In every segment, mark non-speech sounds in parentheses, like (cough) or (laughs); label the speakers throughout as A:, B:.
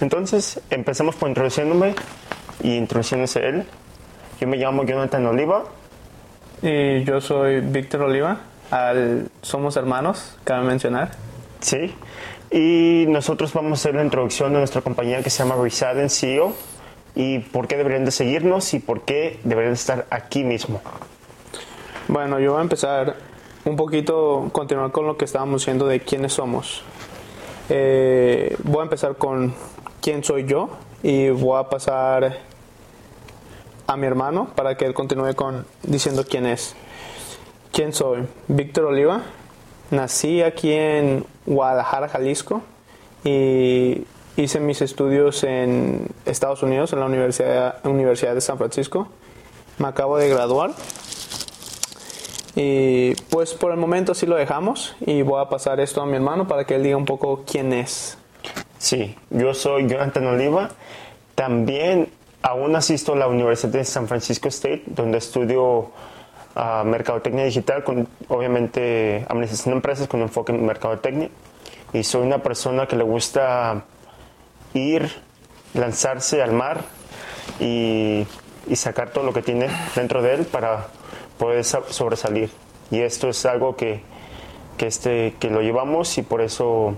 A: Entonces, empezamos por introduciéndome y introduciéndose él. Yo me llamo Jonathan Oliva.
B: Y yo soy Víctor Oliva. Al, somos hermanos, cabe mencionar.
A: Sí. Y nosotros vamos a hacer la introducción de nuestra compañía que se llama Resilient CEO y por qué deberían de seguirnos y por qué deberían de estar aquí mismo.
B: Bueno, yo voy a empezar un poquito, continuar con lo que estábamos diciendo de quiénes somos. Eh, voy a empezar con quién soy yo y voy a pasar a mi hermano para que él continúe con diciendo quién es. ¿Quién soy? Víctor Oliva. Nací aquí en Guadalajara, Jalisco y hice mis estudios en Estados Unidos, en la Universidad, Universidad de San Francisco. Me acabo de graduar y pues por el momento sí lo dejamos y voy a pasar esto a mi hermano para que él diga un poco quién es.
A: Sí, yo soy Jonathan Oliva. También aún asisto a la Universidad de San Francisco State, donde estudio uh, mercadotecnia digital, con, obviamente administración de empresas con enfoque en mercadotecnia. Y soy una persona que le gusta ir, lanzarse al mar y, y sacar todo lo que tiene dentro de él para poder sobresalir. Y esto es algo que, que, este, que lo llevamos y por eso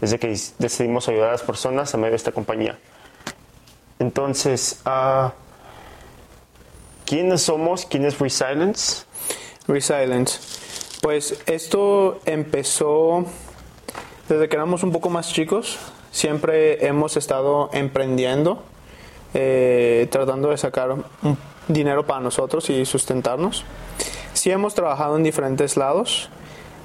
A: desde que decidimos ayudar a las personas a medio de esta compañía. Entonces, uh, ¿quiénes somos? ¿Quién es Resilience?
B: Resilience. Pues esto empezó desde que éramos un poco más chicos. Siempre hemos estado emprendiendo, eh, tratando de sacar dinero para nosotros y sustentarnos. Sí hemos trabajado en diferentes lados.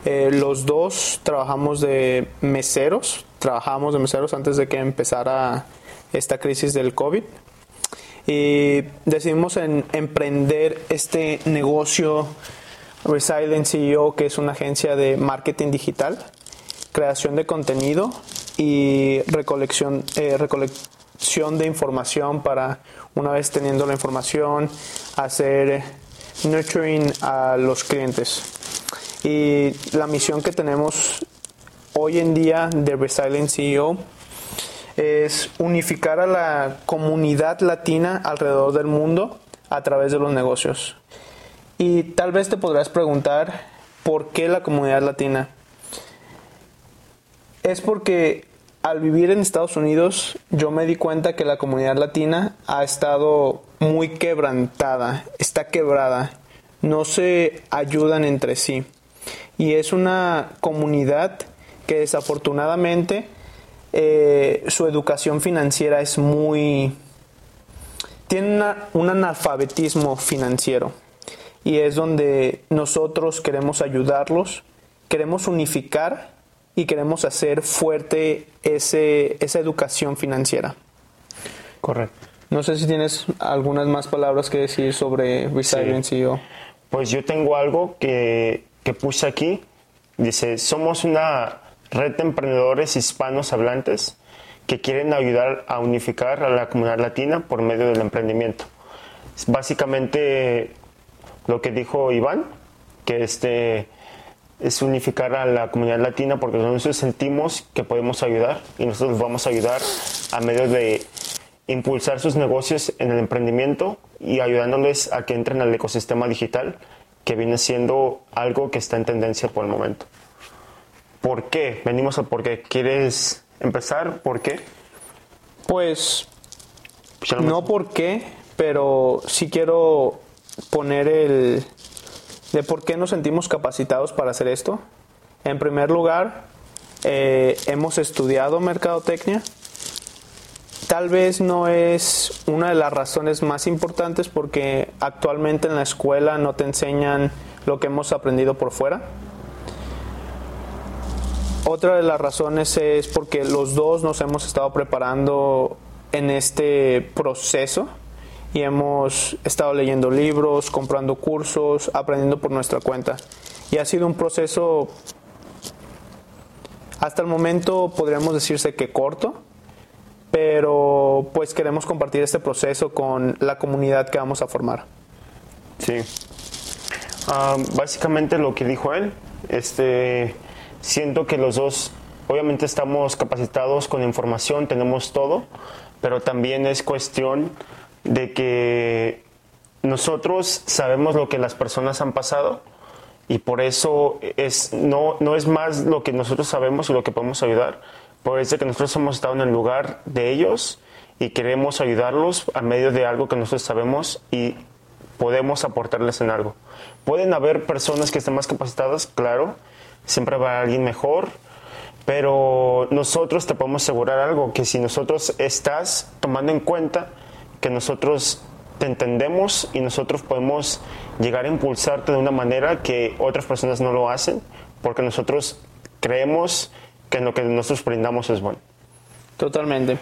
B: Eh, los dos trabajamos de meseros, trabajamos de meseros antes de que empezara esta crisis del COVID. Y decidimos en, emprender este negocio Resilient CEO, que es una agencia de marketing digital, creación de contenido y recolección, eh, recolección de información para, una vez teniendo la información, hacer nurturing a los clientes. Y la misión que tenemos hoy en día de Resilient CEO es unificar a la comunidad latina alrededor del mundo a través de los negocios. Y tal vez te podrás preguntar, ¿por qué la comunidad latina? Es porque al vivir en Estados Unidos yo me di cuenta que la comunidad latina ha estado muy quebrantada, está quebrada, no se ayudan entre sí. Y es una comunidad que desafortunadamente eh, su educación financiera es muy... tiene un analfabetismo financiero. Y es donde nosotros queremos ayudarlos, queremos unificar y queremos hacer fuerte ese, esa educación financiera.
A: Correcto.
B: No sé si tienes algunas más palabras que decir sobre Resiliency o...
A: Pues yo tengo algo que que puse aquí. Dice, somos una red de emprendedores hispanos hablantes que quieren ayudar a unificar a la comunidad latina por medio del emprendimiento. Es básicamente lo que dijo Iván, que este es unificar a la comunidad latina porque nosotros sentimos que podemos ayudar y nosotros vamos a ayudar a medio de impulsar sus negocios en el emprendimiento y ayudándoles a que entren al ecosistema digital que viene siendo algo que está en tendencia por el momento. ¿Por qué? Venimos a por qué. ¿Quieres empezar? ¿Por qué?
B: Pues no por qué, pero sí quiero poner el de por qué nos sentimos capacitados para hacer esto. En primer lugar, eh, hemos estudiado mercadotecnia Tal vez no es una de las razones más importantes porque actualmente en la escuela no te enseñan lo que hemos aprendido por fuera. Otra de las razones es porque los dos nos hemos estado preparando en este proceso y hemos estado leyendo libros, comprando cursos, aprendiendo por nuestra cuenta. Y ha sido un proceso, hasta el momento podríamos decirse que corto, pero pues queremos compartir este proceso con la comunidad que vamos a formar.
A: Sí. Ah, básicamente lo que dijo él, este, siento que los dos obviamente estamos capacitados con información, tenemos todo, pero también es cuestión de que nosotros sabemos lo que las personas han pasado y por eso es, no, no es más lo que nosotros sabemos y lo que podemos ayudar, por eso que nosotros hemos estado en el lugar de ellos y queremos ayudarlos a medio de algo que nosotros sabemos y podemos aportarles en algo. Pueden haber personas que estén más capacitadas, claro, siempre va a alguien mejor, pero nosotros te podemos asegurar algo, que si nosotros estás tomando en cuenta que nosotros te entendemos y nosotros podemos llegar a impulsarte de una manera que otras personas no lo hacen, porque nosotros creemos que lo que nosotros brindamos es bueno.
B: Totalmente.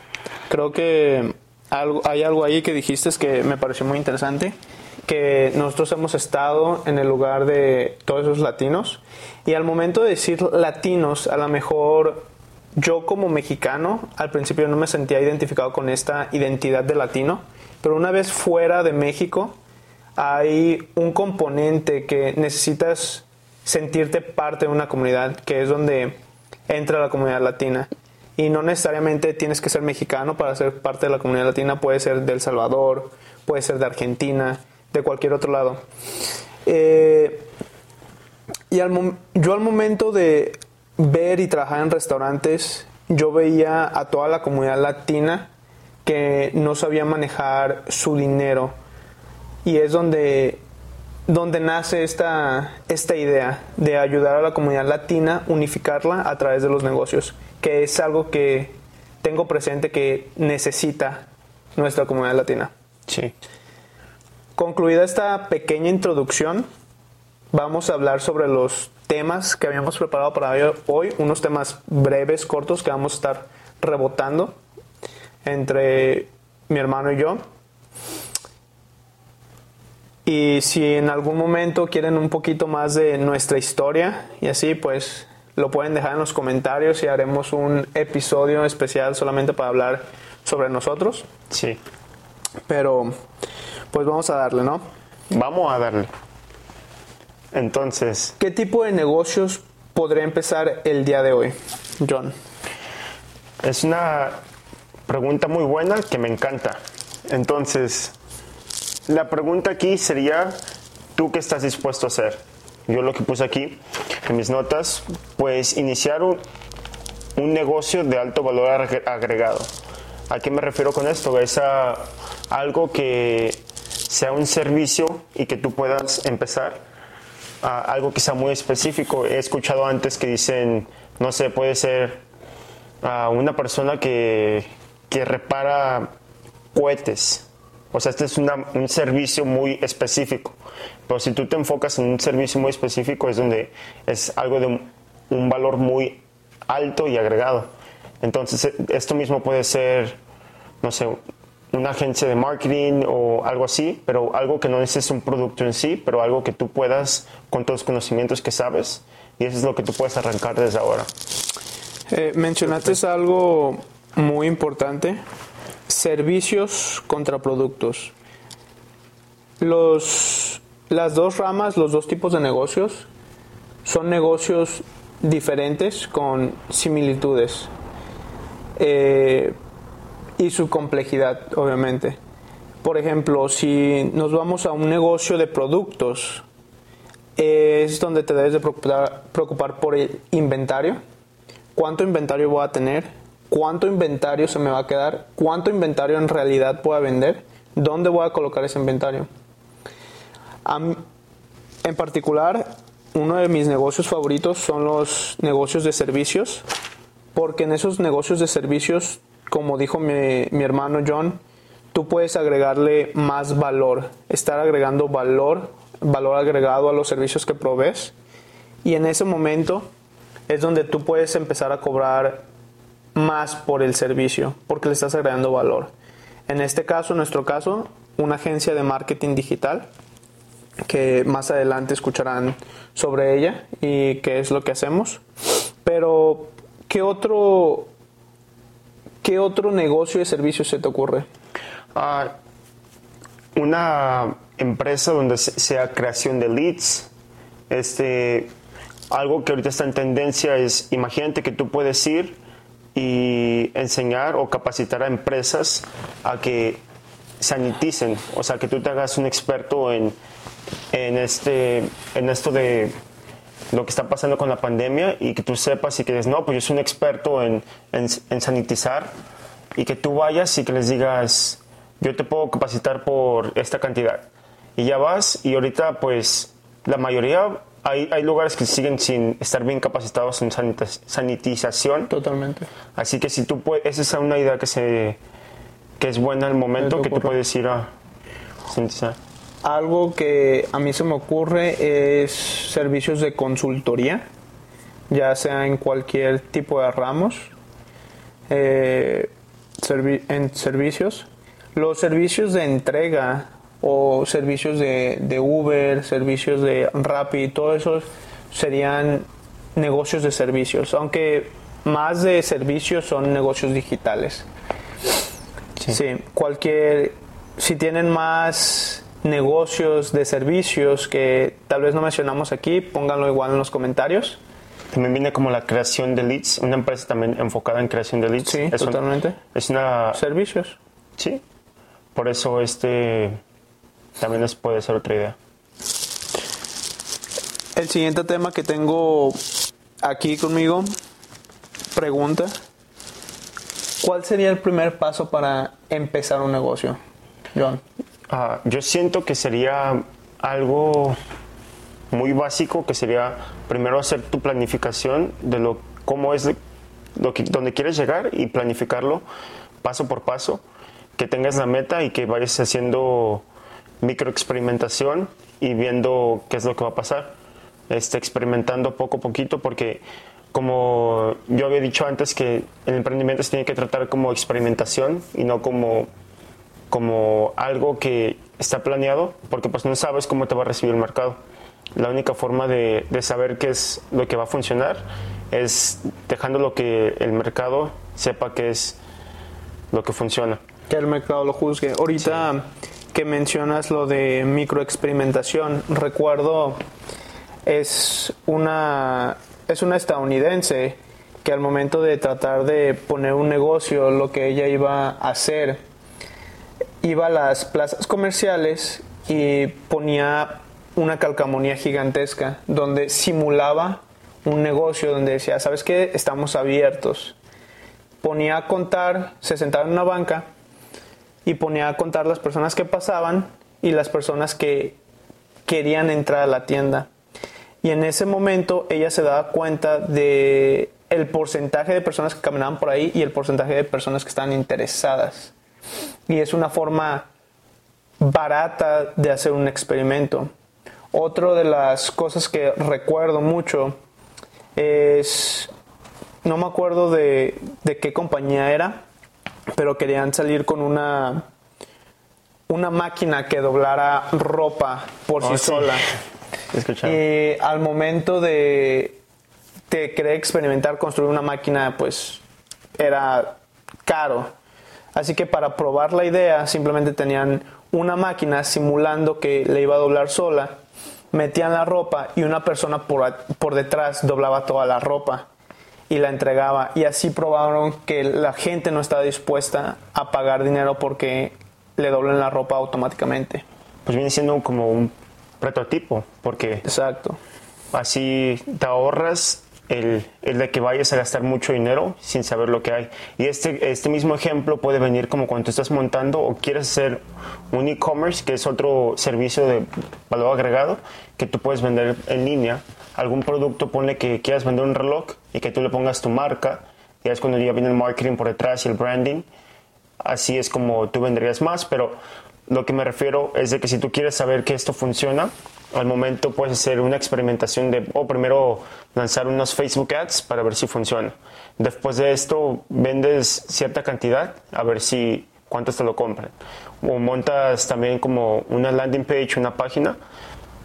B: Creo que hay algo ahí que dijiste que me pareció muy interesante, que nosotros hemos estado en el lugar de todos esos latinos y al momento de decir latinos, a lo mejor yo como mexicano al principio no me sentía identificado con esta identidad de latino, pero una vez fuera de México hay un componente que necesitas sentirte parte de una comunidad, que es donde entra la comunidad latina. Y no necesariamente tienes que ser mexicano para ser parte de la comunidad latina, puede ser de El Salvador, puede ser de Argentina, de cualquier otro lado. Eh, y yo al momento de ver y trabajar en restaurantes, yo veía a toda la comunidad latina que no sabía manejar su dinero. Y es donde donde nace esta, esta idea de ayudar a la comunidad latina, unificarla a través de los negocios, que es algo que tengo presente que necesita nuestra comunidad latina.
A: Sí.
B: Concluida esta pequeña introducción, vamos a hablar sobre los temas que habíamos preparado para hoy, unos temas breves, cortos, que vamos a estar rebotando entre mi hermano y yo. Y si en algún momento quieren un poquito más de nuestra historia y así, pues lo pueden dejar en los comentarios y haremos un episodio especial solamente para hablar sobre nosotros.
A: Sí.
B: Pero, pues vamos a darle, ¿no?
A: Vamos a darle. Entonces.
B: ¿Qué tipo de negocios podría empezar el día de hoy, John?
A: Es una pregunta muy buena que me encanta. Entonces, la pregunta aquí sería, ¿tú qué estás dispuesto a hacer? Yo lo que puse aquí en mis notas, pues iniciar un, negocio de alto valor agregado. ¿A qué me refiero con esto? Es a algo que sea un servicio y que tú puedas empezar algo sea muy específico. He escuchado antes que dicen, no sé, puede ser a una persona que, que repara cohetes o sea, este es un servicio muy específico. Pero si tú te enfocas en un servicio muy específico es donde es algo de un valor muy alto y agregado. Entonces, e, esto mismo puede ser, no sé, una agencia de marketing o algo así, pero algo que no es un producto en sí, pero algo que tú puedas, con todos los conocimientos que sabes, y eso es lo que tú puedes arrancar desde ahora.
B: Eh, mencionaste algo muy importante servicios contra productos. Los, las dos ramas, los dos tipos de negocios, son negocios diferentes con similitudes eh, y su complejidad, obviamente. Por ejemplo, si nos vamos a un negocio de productos, es donde te debes de preocupar, por el inventario. ¿Cuánto inventario voy a tener? cuánto inventario se me va a quedar, cuánto inventario en realidad puedo vender, dónde voy a colocar ese inventario. en particular, uno de mis negocios favoritos son los negocios de servicios, porque en esos negocios de servicios, como dijo mi, mi hermano John, tú puedes agregarle más valor, estar agregando valor, valor agregado a los servicios que provees, y en ese momento es donde tú puedes empezar a cobrar más por el servicio, porque le estás agregando valor. En este caso, en nuestro caso, una agencia de marketing digital, que más adelante escucharán sobre ella y qué es lo que hacemos. Pero, ¿qué otro, qué otro negocio de servicio se te ocurre?
A: Ah, una empresa donde sea creación de leads, este, algo que ahorita está en tendencia es, imagínate que tú puedes ir y enseñar o capacitar a empresas a que saniticen, o sea, que tú te hagas un experto en, en, este, en esto de lo que está pasando con la pandemia y que tú sepas y que dices, no, pues yo soy un experto en, en, en sanitizar y que tú vayas y que les digas, yo te puedo capacitar por esta cantidad. Y ya vas y ahorita pues la mayoría hay, hay lugares que siguen sin estar bien capacitados en sanitización.
B: Totalmente.
A: Así que si tú puedes, esa es una idea que se que es buena al momento
B: Me
A: que tú puedes ir a sanitizar.
B: Algo que a mí se me ocurre es servicios de consultoría, ya sea en cualquier tipo de ramos, eh, servi- en servicios. Los servicios de entrega o servicios de, de Uber, servicios de Rappi, todo eso serían negocios de servicios, aunque más de servicios son negocios digitales. Sí. cualquier. Si tienen más negocios de servicios que tal vez no mencionamos aquí, pónganlo igual en los comentarios.
A: También viene como la creación de leads, una empresa también enfocada en creación de leads.
B: Sí,
A: Es
B: totalmente.
A: es una
B: Servicios.
A: sí. Por eso este también les puede ser otra idea.
B: El siguiente tema que tengo aquí conmigo, pregunta. ¿Cuál sería el primer paso para empezar un negocio, John?
A: Ah, yo siento que sería algo muy básico, que sería primero hacer tu planificación de lo cómo es lo que donde quieres llegar y planificarlo paso por paso, que tengas la meta y que vayas haciendo microexperimentación y viendo qué es lo que va a pasar, este, experimentando poco a poquito, porque como yo había dicho antes que el emprendimiento se tiene que tratar como experimentación y no como como algo que está planeado, porque pues no sabes cómo te va a recibir el mercado. La única forma de, de saber qué es lo que va a funcionar es dejando lo que el mercado sepa que es lo que funciona.
B: Que el mercado lo juzgue. Ahorita que mencionas lo de microexperimentación, recuerdo es una es una estadounidense que al momento de tratar de poner un negocio, lo que ella iba a hacer, iba a las plazas comerciales y ponía una calcamonía gigantesca donde simulaba un negocio donde decía, ¿sabes qué? Estamos abiertos. Ponía a contar, se sentaba en una banca y ponía a contar las personas que pasaban y las personas que querían entrar a la tienda. Y en ese momento ella se daba cuenta de el porcentaje de personas que caminaban por ahí y el porcentaje de personas que estaban interesadas. Y es una forma barata de hacer un experimento. Otra de las cosas que recuerdo mucho es, no me acuerdo de, de qué compañía era, pero querían salir con una, una máquina que doblara ropa por sí
A: Oh, sí.
B: sola. (laughs) Y al momento de, de querer experimentar construir una máquina, pues era caro. Así que para probar la idea, simplemente tenían una máquina simulando que le iba a doblar sola, metían la ropa y una persona por, detrás doblaba toda la ropa y la entregaba. Y así probaron que la gente no estaba dispuesta a pagar dinero porque le doblen la ropa automáticamente.
A: Pues viene siendo como un prototipo, porque
B: Exacto.
A: así te ahorras el, de que vayas a gastar mucho dinero sin saber lo que hay. Y este, este mismo ejemplo puede venir como cuando estás montando o quieres hacer un e-commerce, que es otro servicio de valor agregado, que tú puedes vender en línea. Algún producto, ponle que quieras vender un reloj y que tú le pongas tu marca. Y es cuando ya viene el marketing por detrás y el branding. Así es como tú vendrías más, pero lo que me refiero es de que si tú quieres saber que esto funciona, al momento puedes hacer una experimentación de, o primero lanzar unos Facebook Ads para ver si funciona. Después de esto vendes cierta cantidad a ver si cuántos te lo compran. O montas también como una landing page, una página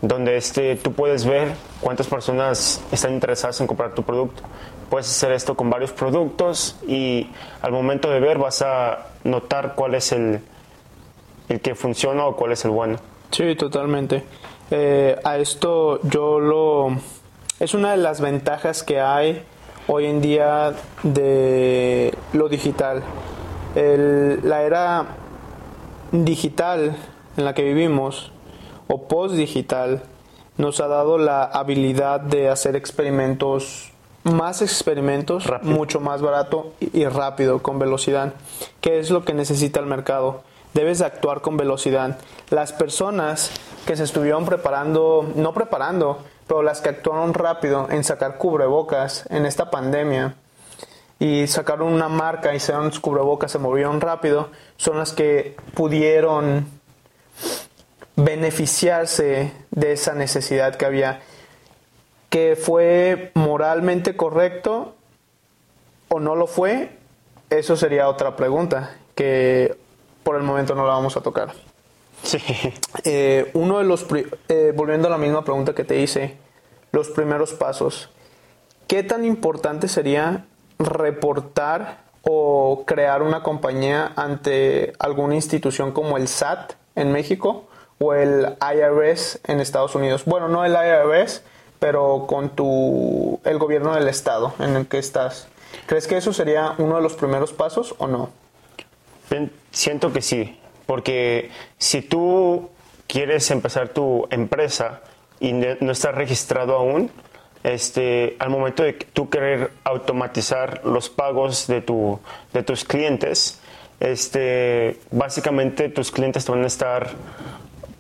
A: donde este, tú puedes ver cuántas personas están interesadas en comprar tu producto. Puedes hacer esto con varios productos y al momento de ver vas a notar cuál es el, el que funciona o cuál es el bueno.
B: Sí, totalmente. Eh, a esto yo lo es una de las ventajas que hay hoy en día de lo digital. la era digital en la que vivimos o post digital nos ha dado la habilidad de hacer experimentos más experimentos, mucho más barato y, rápido, con velocidad. ¿Qué es lo que necesita el mercado? Debes actuar con velocidad. Las personas que se estuvieron preparando, no preparando, pero las que actuaron rápido en sacar cubrebocas en esta pandemia y sacaron una marca y hicieron cubrebocas, se movieron rápido, son las que pudieron beneficiarse de esa necesidad que había que fue moralmente correcto o no lo fue, eso sería otra pregunta que por el momento no la vamos a tocar.
A: Sí.
B: Eh, uno de los, eh, volviendo a la misma pregunta que te hice, los primeros pasos. ¿Qué tan importante sería reportar o crear una compañía ante alguna institución como el SAT en México o el IRS en Estados Unidos? Bueno, no el IRS, pero con tu el gobierno del estado en el que estás. ¿Crees que eso sería uno de los primeros pasos o no?
A: Siento que sí, porque si tú quieres empezar tu empresa y no estás registrado aún, este, al momento de tú querer automatizar los pagos de, tu, de tus clientes, este, básicamente tus clientes te van a estar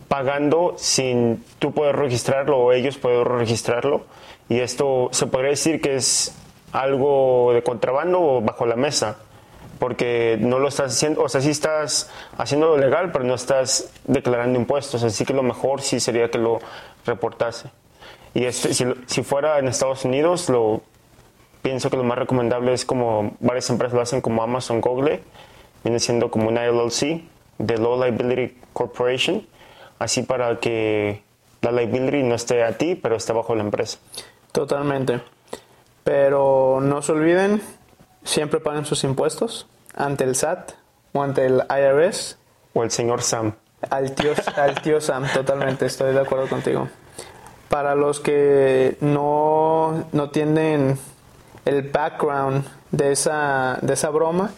A: pagando sin tú poder registrarlo o ellos poder registrarlo. Y esto se podría decir que es algo de contrabando o bajo la mesa, porque no lo estás haciendo, o sea, sí estás haciendo lo legal, pero no estás declarando impuestos, así que lo mejor sí sería que lo reportase. Y este, si, si fuera en Estados Unidos, lo pienso que lo más recomendable es como varias empresas lo hacen como Amazon Google, viene siendo como una LLC, de Low Liability Corporation, así para que la liability no esté a ti, pero esté bajo la empresa.
B: Totalmente. Pero no se olviden, siempre paguen sus impuestos ante el SAT o ante el IRS.
A: O el señor Sam.
B: Al tío, al tío Sam, totalmente, estoy de acuerdo contigo. Para los que no, no tienen el background de esa, de esa broma,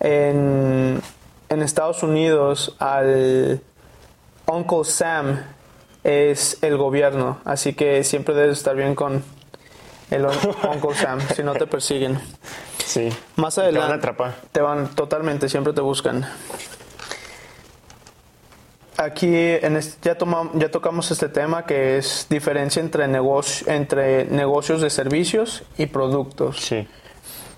B: en, en Estados Unidos al Uncle Sam es el gobierno, así que siempre debes estar bien con el Uncle Sam, si no te persiguen. (laughs)
A: Sí.
B: Más adelante.
A: Te van a atrapar.
B: Te van totalmente, siempre te buscan. Aquí en ya, ya tocamos este tema que es diferencia entre, negocio, entre negocios de servicios y productos.
A: Sí.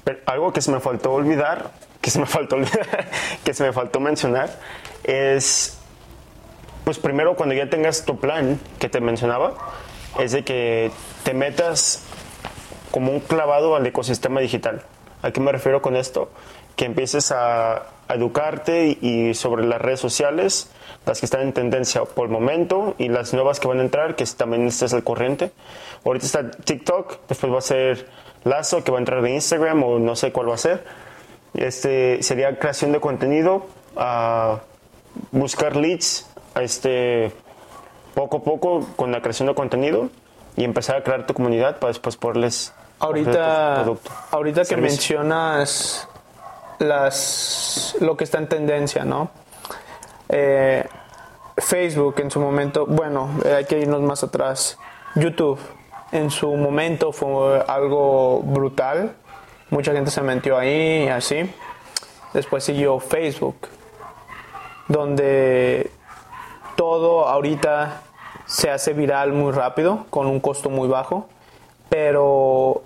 A: Pero algo que se me faltó olvidar, que se me faltó olvidar, (laughs) que se me faltó mencionar, es pues primero cuando ya tengas tu plan que te mencionaba, es de que te metas como un clavado al ecosistema digital. ¿A qué me refiero con esto? Que empieces a, educarte y, sobre las redes sociales, las que están en tendencia por el momento y las nuevas que van a entrar, que también estés al corriente. Ahorita está TikTok, después va a ser Lazo, que va a entrar de Instagram o no sé cuál va a ser. Este sería creación de contenido, buscar leads este, poco a poco con la creación de contenido y empezar a crear tu comunidad para después poderles
B: ahorita ahorita que mencionas las lo que está en tendencia no eh, Facebook en su momento bueno eh, hay que irnos más atrás. YouTube en su momento fue algo brutal. Mucha gente se metió ahí y así. Después siguió Facebook donde todo ahorita se hace viral muy rápido, con un costo muy bajo, pero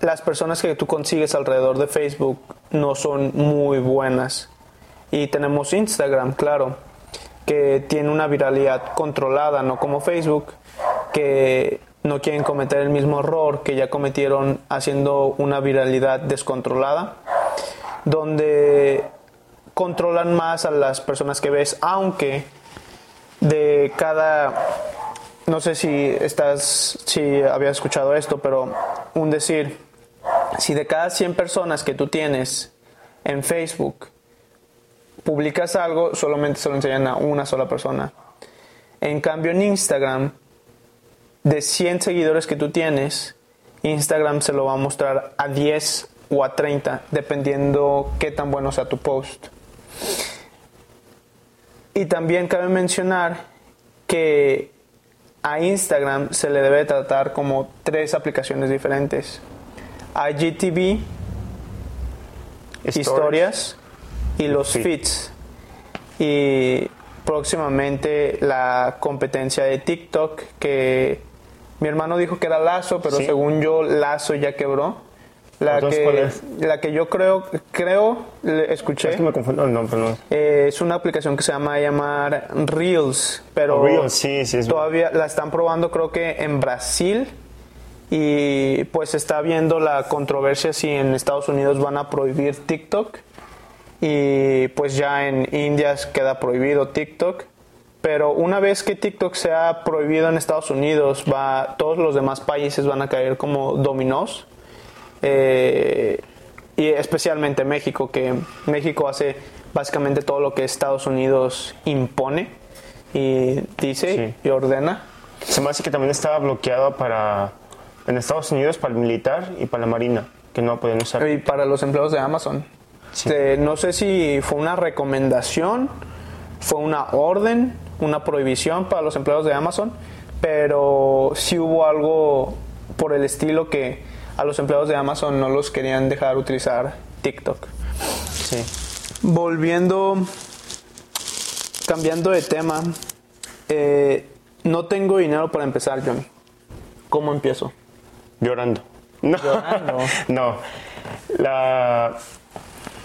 B: las personas que tú consigues alrededor de Facebook no son muy buenas. Y tenemos Instagram, claro, que tiene una viralidad controlada, no como Facebook, que no quieren cometer el mismo error que ya cometieron haciendo una viralidad descontrolada, donde controlan más a las personas que ves, aunque de cada no sé si estás si habías escuchado esto, pero un decir, si de cada 100 personas que tú tienes en Facebook publicas algo, solamente se lo enseñan a una sola persona. En cambio en Instagram de 100 seguidores que tú tienes, Instagram se lo va a mostrar a 10 o a 30, dependiendo qué tan bueno sea tu post. Y también cabe mencionar que a Instagram se le debe tratar como tres aplicaciones diferentes. IGTV,
A: Stories.
B: historias y los
A: Feed.
B: feeds. Y próximamente la competencia de TikTok que mi hermano dijo que era Lazo, pero
A: Sí.
B: según yo Lazo ya quebró. La
A: Entonces, ¿cuál
B: que,
A: es?
B: la que yo creo, creo, escuché,
A: Es que me confundo nombre, no.
B: eh, es una aplicación que se llama llamar Reels, pero
A: Oh, Reels, sí, sí, es-
B: todavía la están probando creo que en Brasil y pues está viendo la controversia si en Estados Unidos van a prohibir TikTok y pues ya en India queda prohibido TikTok. Pero una vez que TikTok sea prohibido en Estados Unidos, va, todos los demás países van a caer como dominós. Eh, y especialmente México, que México hace básicamente todo lo que Estados Unidos impone y dice
A: Sí.
B: y ordena.
A: Se me hace que también estaba bloqueado para en Estados Unidos para el militar y para la marina, que no podían usar.
B: Y para los empleados de Amazon.
A: Sí.
B: Eh, no sé si fue una recomendación, fue una orden, una prohibición para los empleados de Amazon, pero sí hubo algo por el estilo que a los empleados de Amazon no los querían dejar utilizar TikTok.
A: Sí.
B: Volviendo, cambiando de tema, eh, no tengo dinero para empezar, John. ¿Cómo empiezo?
A: Llorando. No.
B: Llorando. (laughs)
A: no. La-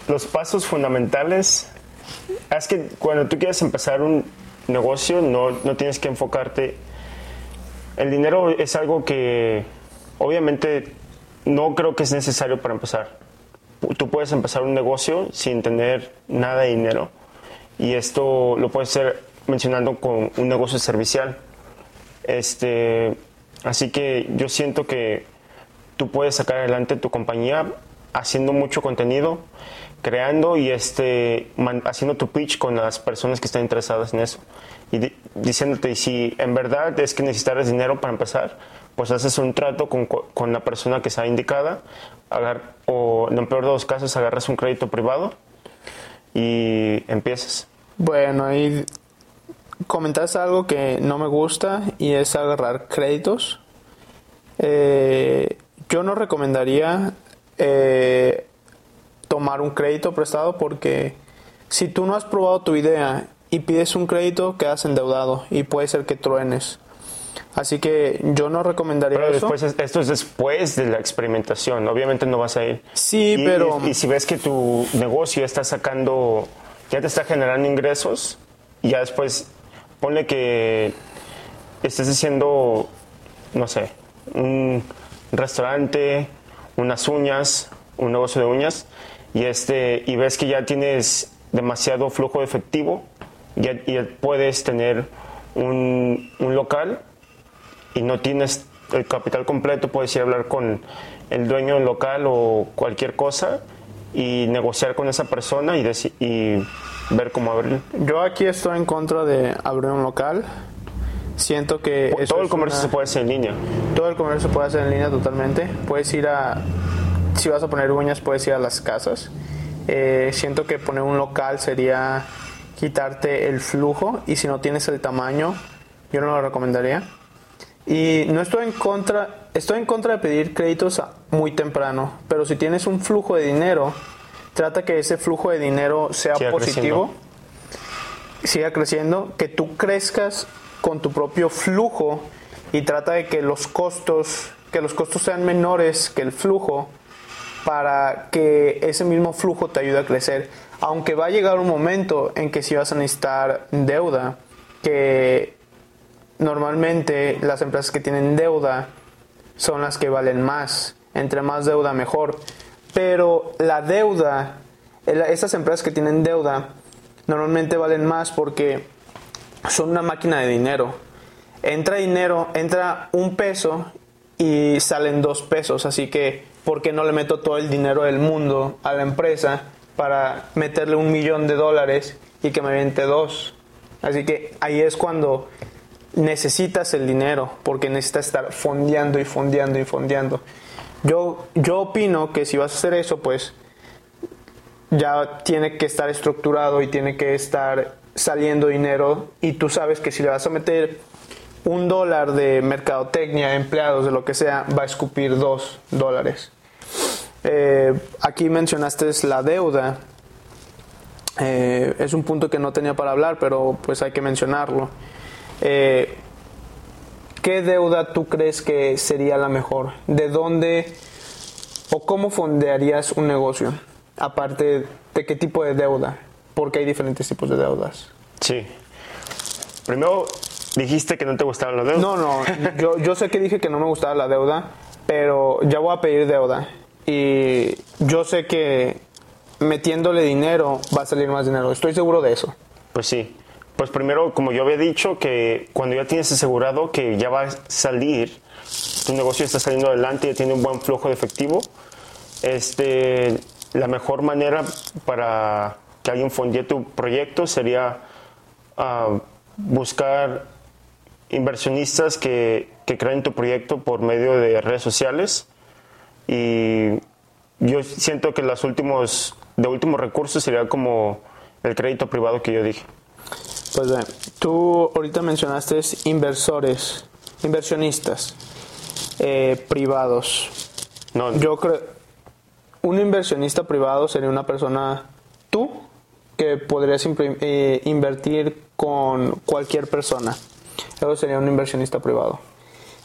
A: los pasos fundamentales es que cuando tú quieres empezar un negocio no, no tienes que enfocarte. El dinero es algo que obviamente no creo que es necesario para empezar. Tú puedes empezar un negocio sin tener nada de dinero y esto lo puedes hacer mencionando con un negocio servicial. Este, así que yo siento que tú puedes sacar adelante tu compañía haciendo mucho contenido, creando y este, haciendo tu pitch con las personas que están interesadas en eso. Y di- diciéndote, si en verdad es que necesitas dinero para empezar, pues haces un trato con, con la persona que sea indicada, agar- o en el peor de los casos agarras un crédito privado y empiezas.
B: Bueno, ahí comentaste algo que no me gusta y es agarrar créditos. Eh, yo no recomendaría eh, tomar un crédito prestado porque si tú no has probado tu idea y pides un crédito, quedas endeudado y puede ser que truenes. Así que yo no recomendaría
A: Pero
B: eso.
A: después, es- esto es después de la experimentación. Obviamente no vas a ir.
B: Sí,
A: Y-
B: pero-
A: Y, y si ves que tu negocio está sacando, ya te está generando ingresos, y ya después ponle que estés haciendo, no sé, un restaurante, unas uñas, un negocio de uñas, y, este, y ves que ya tienes demasiado flujo de efectivo, ya, y ya puedes tener un, un local y no tienes el capital completo, puedes ir a hablar con el dueño del local o cualquier cosa y negociar con esa persona y, y ver cómo abrir.
B: Yo aquí estoy en contra de abrir un local. Siento que
A: Todo el comercio
B: una-
A: se puede hacer en línea.
B: Todo el comercio se puede hacer en línea totalmente. Puedes ir a, si vas a poner uñas, puedes ir a las casas. Eh, siento que poner un local sería quitarte el flujo y si no tienes el tamaño, yo no lo recomendaría. Y no estoy en contra, estoy en contra de pedir créditos muy temprano, pero si tienes un flujo de dinero, trata que ese flujo de dinero sea
A: Siga
B: positivo siga creciendo, que tú crezcas con tu propio flujo y trata de que los costos, que los costos sean menores que el flujo para que ese mismo flujo te ayude a crecer. Aunque va a llegar un momento en que si vas a necesitar deuda, que normalmente las empresas que tienen deuda son las que valen más. Entre más deuda, mejor. Pero la deuda, esas empresas que tienen deuda, normalmente valen más porque son una máquina de dinero. Entra dinero, entra un peso y salen dos pesos. Así que, ¿por qué no le meto todo el dinero del mundo a la empresa para meterle un millón de dólares y que me vente dos? Así que ahí es cuando necesitas el dinero porque necesitas estar fondeando y fondeando y fondeando. Yo, yo opino que si vas a hacer eso, pues ya tiene que estar estructurado y tiene que estar saliendo dinero y tú sabes que si le vas a meter un dólar de mercadotecnia, empleados, de lo que sea, va a escupir dos dólares. Eh, aquí mencionaste la deuda. Eh, es un punto que no tenía para hablar, pero pues hay que mencionarlo. Eh, ¿Qué deuda tú crees que sería la mejor? ¿De dónde o cómo fondearías un negocio? Aparte de qué tipo de deuda, porque hay diferentes tipos de deudas.
A: Sí. Primero dijiste que no te gustaba la deuda.
B: No, no, yo, yo sé que dije que no me gustaba la deuda, pero ya voy a pedir deuda. Y yo sé que metiéndole dinero va a salir más dinero. Estoy seguro de eso.
A: Pues sí. Pues primero, como yo había dicho, que cuando ya tienes asegurado que ya va a salir, tu negocio está saliendo adelante, ya tiene un buen flujo de efectivo, este, la mejor manera para que alguien fondee tu proyecto sería ah, buscar inversionistas que, que creen tu proyecto por medio de redes sociales y yo siento que los últimos de últimos recursos sería como el crédito privado que yo dije.
B: Pues bien, tú ahorita mencionaste inversores, inversionistas eh, privados.
A: No,
B: Yo creo, un inversionista privado sería una persona, tú, que podrías eh, invertir con cualquier persona. Eso sería un inversionista privado.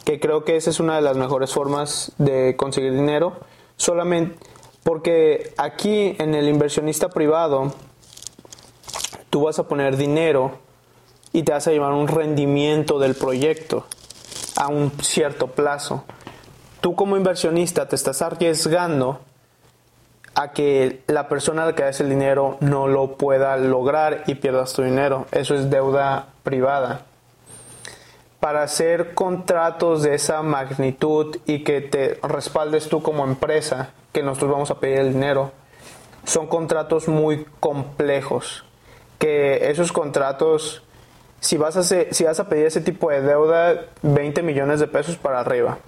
B: Que creo que esa es una de las mejores formas de conseguir dinero. Solamente porque aquí en el inversionista privado, tú vas a poner dinero y te vas a llevar un rendimiento del proyecto a un cierto plazo. Tú como inversionista te estás arriesgando a que la persona que das el dinero no lo pueda lograr y pierdas tu dinero. Eso es deuda privada. Para hacer contratos de esa magnitud y que te respaldes tú como empresa, que nosotros vamos a pedir el dinero, son contratos muy complejos. Que esos contratos, si vas a, si vas a pedir ese tipo de deuda, 20 millones de pesos para arriba.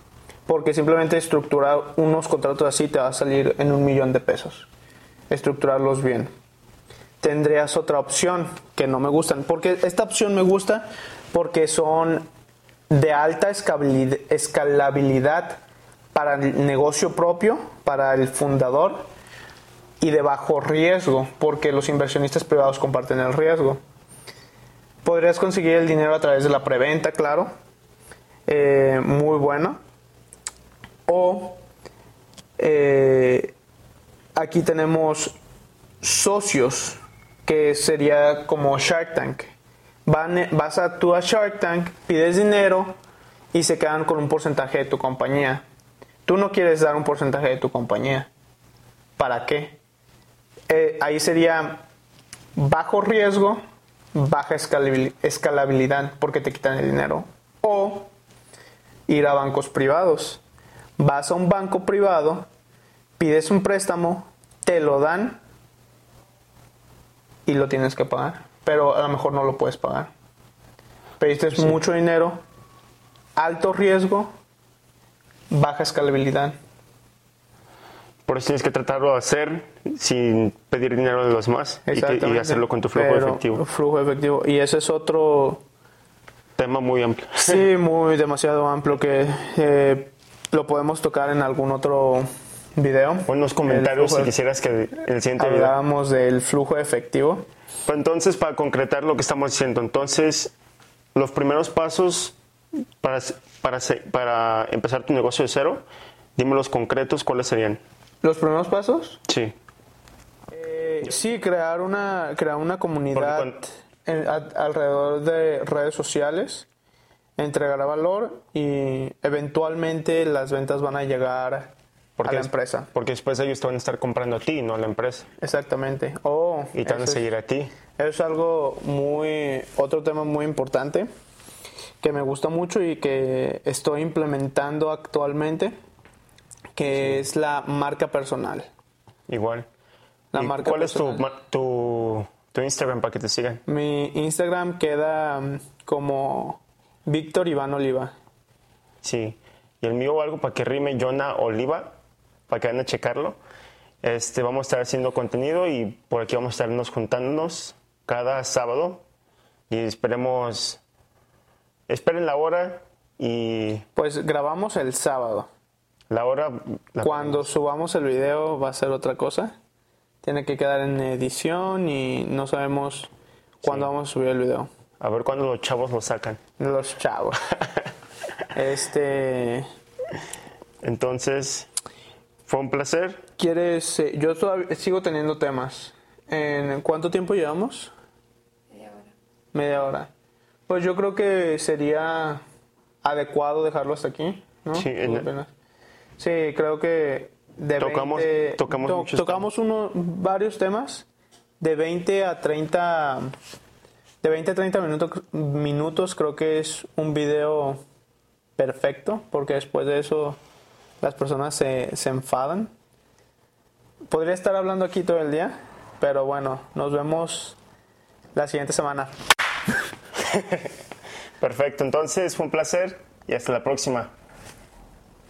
B: Porque simplemente estructurar unos contratos así te va a salir en un millón de pesos. Estructurarlos bien. Tendrías otra opción que no me gustan. Porque esta opción me gusta porque son de alta escalabilidad para el negocio propio, para el fundador y de bajo riesgo, porque los inversionistas privados comparten el riesgo. Podrías conseguir el dinero a través de la preventa, claro, eh, muy bueno. O eh, aquí tenemos socios, que sería como Shark Tank. Van- vas a tú a Shark Tank, pides dinero y se quedan con un porcentaje de tu compañía. Tú no quieres dar un porcentaje de tu compañía. ¿Para qué? Eh, ahí sería bajo riesgo, baja escalabil- escalabilidad porque te quitan el dinero. O ir a bancos privados. Vas a un banco privado, pides un préstamo, te lo dan y lo tienes que pagar. Pero a lo mejor no lo puedes pagar. Pediste mucho dinero, alto riesgo, baja escalabilidad.
A: Por eso tienes que tratarlo de hacer sin pedir dinero de los demás y, que- y hacerlo con tu flujo
B: Pero-
A: efectivo.
B: Flujo efectivo. Y ese es otro,
A: Tema muy amplio. (laughs)
B: sí, muy demasiado amplio que eh, lo podemos tocar en algún otro video.
A: Buenos comentarios
B: El
A: si
B: flujo-
A: quisieras que en el siguiente video.
B: Hablábamos del flujo efectivo.
A: Entonces, para concretar lo que estamos diciendo, entonces, los primeros pasos para, para, para empezar tu negocio de cero, dime los concretos, ¿cuáles serían?
B: Los primeros pasos.
A: Sí.
B: Eh, sí, crear una, crear una comunidad
A: Porque
B: en- a- alrededor de redes sociales, entregar valor y eventualmente las ventas van a llegar a la
A: es-
B: empresa.
A: Porque después ellos te van a estar comprando a ti, no a la empresa.
B: Exactamente. Oh,
A: Y te van a seguir a ti.
B: Eso es algo muy, otro tema muy importante que me gusta mucho y que estoy implementando actualmente, que es la marca personal.
A: Igual.
B: La
A: ¿Y
B: marca
A: ¿Cuál es tu, tu, tu Instagram para que te sigan?
B: Mi Instagram queda mm, como Víctor Iván Oliva.
A: Sí. Y el mío algo para que rime Jonah Oliva, para que vayan a checarlo. Este, vamos a estar haciendo contenido y por aquí vamos a estarnos juntándonos cada sábado. Y esperemos, esperen la hora y
B: Pues grabamos el sábado.
A: la hora... la-
B: Cuando subamos el video va a ser otra cosa. Tiene que quedar en edición y no sabemos cuándo vamos a subir el video.
A: A ver cuándo los chavos lo sacan.
B: Los chavos. (laughs) este.
A: Entonces, fue un placer.
B: ¿Quieres.? eh, yo todavía sigo teniendo temas. ¿En cuánto tiempo llevamos?
C: Media hora.
B: Media hora. Pues yo creo que sería adecuado dejarlo hasta aquí, ¿no?
A: Sí.
B: Sí, creo que de
A: Tocamos-
B: 20
A: tocamos
B: to-
A: muchos
B: tocamos uno, varios temas de 20 a 30 de 20 a 30 minutos, minutos creo que es un video perfecto porque después de eso las personas se, se enfadan. Podría estar hablando aquí todo el día, pero bueno, nos vemos la siguiente semana. (laughs)
A: Perfecto, entonces fue un placer y hasta la próxima.